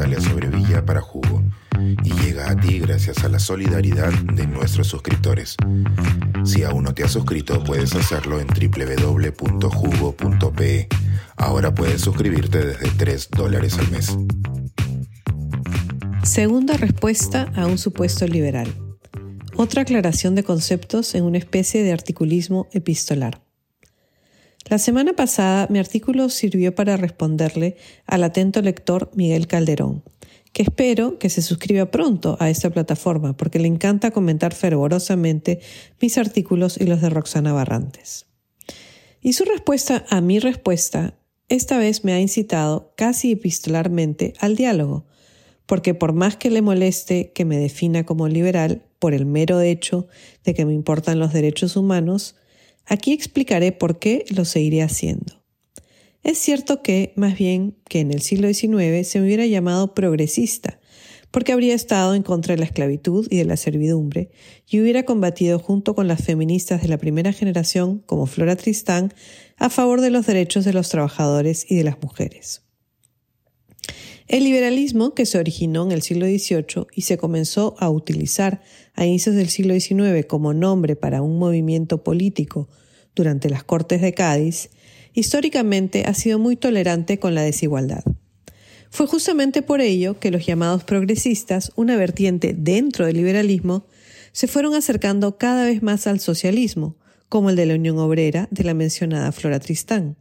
Natalia Sobrevilla para Jugo y llega a ti gracias a la solidaridad de nuestros suscriptores. Si aún no te has suscrito, puedes hacerlo en www.jugo.pe. Ahora puedes suscribirte desde 3 dólares al mes. Segunda respuesta a un supuesto liberal. Otra aclaración de conceptos en una especie de articulismo epistolar. La semana pasada mi artículo sirvió para responderle al atento lector Miguel Calderón, que espero que se suscriba pronto a esta plataforma porque le encanta comentar fervorosamente mis artículos y los de Roxana Barrantes. Y su respuesta a mi respuesta esta vez me ha incitado casi epistolarmente al diálogo, porque por más que le moleste que me defina como liberal por el mero hecho de que me importan los derechos humanos, aquí explicaré por qué lo seguiré haciendo. Es cierto que, más bien que en el siglo XIX se me hubiera llamado progresista, porque habría estado en contra de la esclavitud y de la servidumbre, y hubiera combatido junto con las feministas de la primera generación, como Flora Tristán, a favor de los derechos de los trabajadores y de las mujeres. El liberalismo, que se originó en el siglo XVIII y se comenzó a utilizar a inicios del siglo XIX como nombre para un movimiento político durante las Cortes de Cádiz, históricamente ha sido muy tolerante con la desigualdad. Fue justamente por ello que los llamados progresistas, una vertiente dentro del liberalismo, se fueron acercando cada vez más al socialismo, como el de la Unión Obrera de la mencionada Flora Tristán.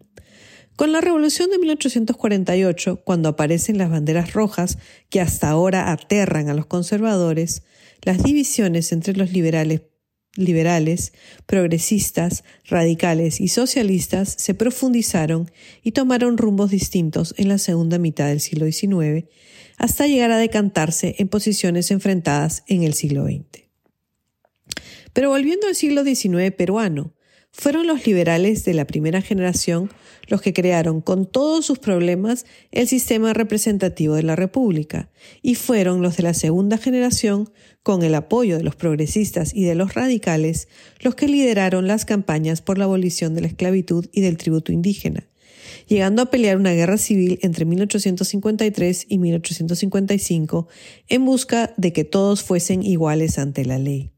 Con la Revolución de 1848, cuando aparecen las banderas rojas que hasta ahora aterran a los conservadores, las divisiones entre los liberales liberales, progresistas, radicales y socialistas se profundizaron y tomaron rumbos distintos en la segunda mitad del siglo XIX, hasta llegar a decantarse en posiciones enfrentadas en el siglo XX. Pero volviendo al siglo XIX peruano, fueron los liberales de la primera generación los que crearon con todos sus problemas el sistema representativo de la República, y fueron los de la segunda generación, con el apoyo de los progresistas y de los radicales, los que lideraron las campañas por la abolición de la esclavitud y del tributo indígena, llegando a pelear una guerra civil entre 1853 y 1855 en busca de que todos fuesen iguales ante la ley.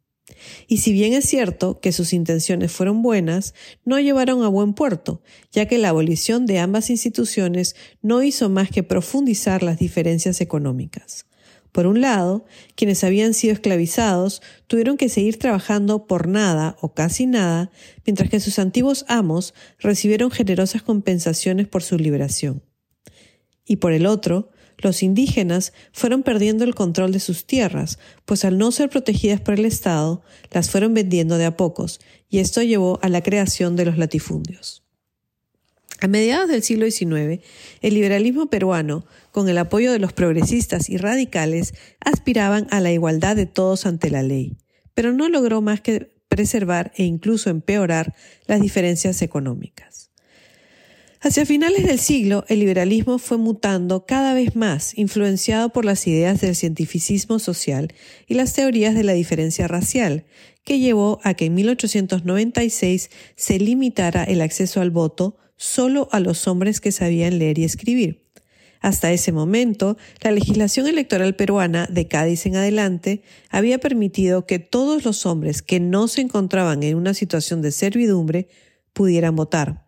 Y si bien es cierto que sus intenciones fueron buenas, no llevaron a buen puerto, ya que la abolición de ambas instituciones no hizo más que profundizar las diferencias económicas. Por un lado, quienes habían sido esclavizados tuvieron que seguir trabajando por nada o casi nada, mientras que sus antiguos amos recibieron generosas compensaciones por su liberación. Y por el otro, los indígenas fueron perdiendo el control de sus tierras, pues al no ser protegidas por el Estado, las fueron vendiendo de a pocos, y esto llevó a la creación de los latifundios. A mediados del siglo XIX, el liberalismo peruano, con el apoyo de los progresistas y radicales, aspiraban a la igualdad de todos ante la ley, pero no logró más que preservar e incluso empeorar las diferencias económicas. Hacia finales del siglo, el liberalismo fue mutando cada vez más, influenciado por las ideas del cientificismo social y las teorías de la diferencia racial, que llevó a que en 1896 se limitara el acceso al voto solo a los hombres que sabían leer y escribir. Hasta ese momento, la legislación electoral peruana de Cádiz en adelante había permitido que todos los hombres que no se encontraban en una situación de servidumbre pudieran votar.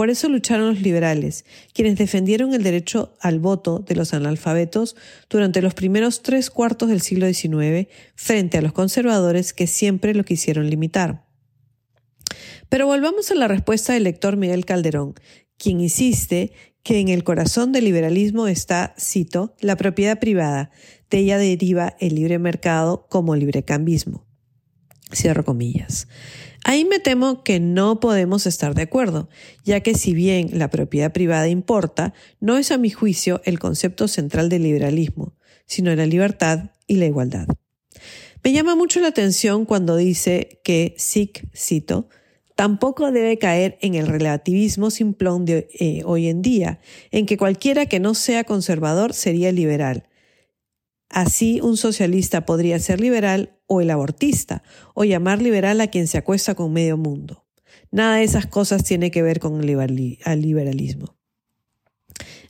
Por eso lucharon los liberales, quienes defendieron el derecho al voto de los analfabetos durante los primeros tres cuartos del siglo XIX frente a los conservadores que siempre lo quisieron limitar. Pero volvamos a la respuesta del lector Miguel Calderón, quien insiste que en el corazón del liberalismo está, cito, la propiedad privada, de ella deriva el libre mercado como librecambismo. Cierro comillas. Ahí me temo que no podemos estar de acuerdo, ya que si bien la propiedad privada importa, no es a mi juicio el concepto central del liberalismo, sino la libertad y la igualdad. Me llama mucho la atención cuando dice que SIC, cito, tampoco debe caer en el relativismo simplón de eh, hoy en día, en que cualquiera que no sea conservador sería liberal, Así un socialista podría ser liberal o el abortista, o llamar liberal a quien se acuesta con medio mundo. Nada de esas cosas tiene que ver con el liberalismo.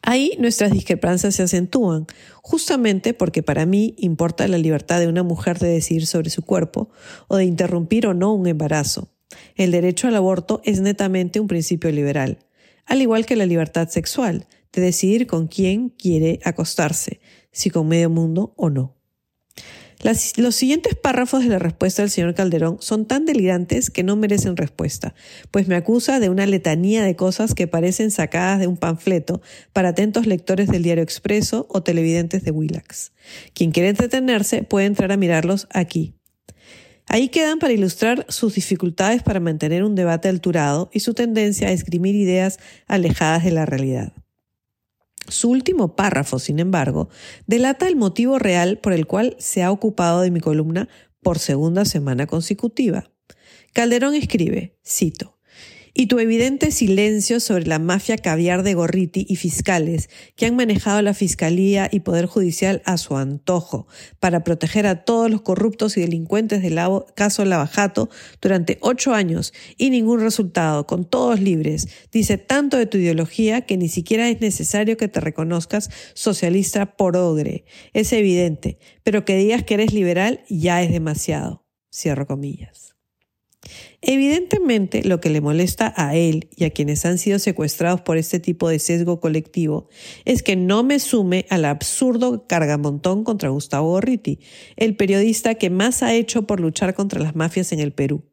Ahí nuestras discrepancias se acentúan, justamente porque para mí importa la libertad de una mujer de decidir sobre su cuerpo o de interrumpir o no un embarazo. El derecho al aborto es netamente un principio liberal, al igual que la libertad sexual, de decidir con quién quiere acostarse, si con medio mundo o no los siguientes párrafos de la respuesta del señor Calderón son tan delirantes que no merecen respuesta, pues me acusa de una letanía de cosas que parecen sacadas de un panfleto para atentos lectores del diario Expreso o televidentes de Willax. Quien quiere entretenerse puede entrar a mirarlos aquí. Ahí quedan para ilustrar sus dificultades para mantener un debate alturado y su tendencia a esgrimir ideas alejadas de la realidad. Su último párrafo, sin embargo, delata el motivo real por el cual se ha ocupado de mi columna por segunda semana consecutiva. Calderón escribe, cito, y tu evidente silencio sobre la mafia caviar de Gorriti y fiscales que han manejado la Fiscalía y Poder Judicial a su antojo para proteger a todos los corruptos y delincuentes del caso Lavajato durante ocho años y ningún resultado, con todos libres, dice tanto de tu ideología que ni siquiera es necesario que te reconozcas socialista por ogre. Es evidente, pero que digas que eres liberal ya es demasiado. Cierro comillas. Evidentemente, lo que le molesta a él y a quienes han sido secuestrados por este tipo de sesgo colectivo es que no me sume al absurdo cargamontón contra Gustavo Gorriti, el periodista que más ha hecho por luchar contra las mafias en el Perú.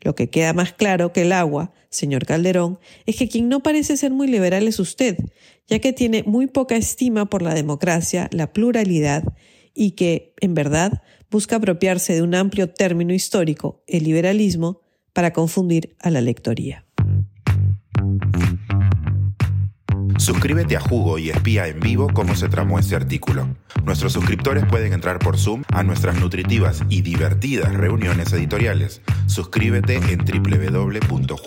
Lo que queda más claro que el agua, señor Calderón, es que quien no parece ser muy liberal es usted, ya que tiene muy poca estima por la democracia, la pluralidad y que, en verdad, busca apropiarse de un amplio término histórico, el liberalismo, para confundir a la lectoría. Suscríbete a Jugo y espía en vivo cómo se tramó este artículo. Nuestros suscriptores pueden entrar por Zoom a nuestras nutritivas y divertidas reuniones editoriales. Suscríbete en www.jugo.pe.